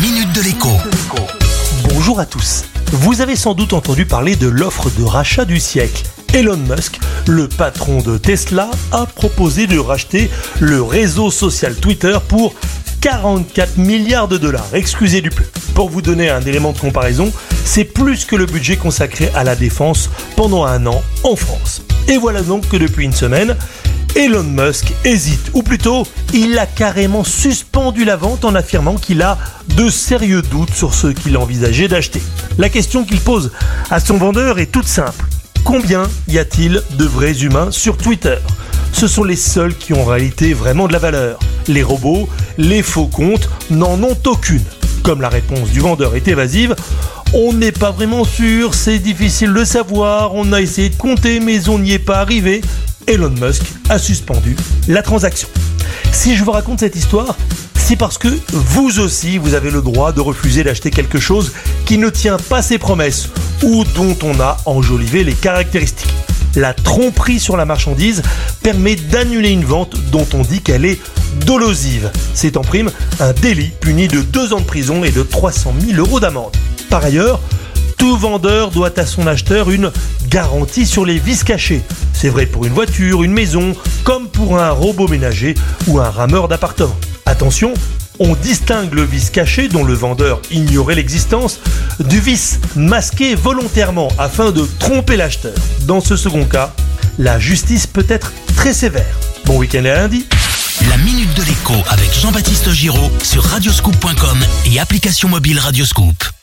minute de l'écho. Bonjour à tous. Vous avez sans doute entendu parler de l'offre de rachat du siècle. Elon Musk, le patron de Tesla, a proposé de racheter le réseau social Twitter pour 44 milliards de dollars. Excusez du peu. Pour vous donner un élément de comparaison, c'est plus que le budget consacré à la défense pendant un an en France. Et voilà donc que depuis une semaine, Elon Musk hésite, ou plutôt, il a carrément suspendu la vente en affirmant qu'il a de sérieux doutes sur ce qu'il envisageait d'acheter. La question qu'il pose à son vendeur est toute simple. Combien y a-t-il de vrais humains sur Twitter? Ce sont les seuls qui ont en réalité vraiment de la valeur. Les robots, les faux comptes n'en ont aucune. Comme la réponse du vendeur est évasive, on n'est pas vraiment sûr, c'est difficile de savoir, on a essayé de compter mais on n'y est pas arrivé. Elon Musk a suspendu la transaction. Si je vous raconte cette histoire, c'est parce que vous aussi, vous avez le droit de refuser d'acheter quelque chose qui ne tient pas ses promesses ou dont on a enjolivé les caractéristiques. La tromperie sur la marchandise permet d'annuler une vente dont on dit qu'elle est dolosive. C'est en prime un délit puni de 2 ans de prison et de 300 000 euros d'amende. Par ailleurs, tout vendeur doit à son acheteur une garantie sur les vis cachés. C'est vrai pour une voiture, une maison, comme pour un robot ménager ou un rameur d'appartement. Attention, on distingue le vice caché dont le vendeur ignorait l'existence du vice masqué volontairement afin de tromper l'acheteur. Dans ce second cas, la justice peut être très sévère. Bon week-end à lundi. La minute de l'écho avec Jean-Baptiste Giraud sur radioscoop.com et application mobile Radioscoop.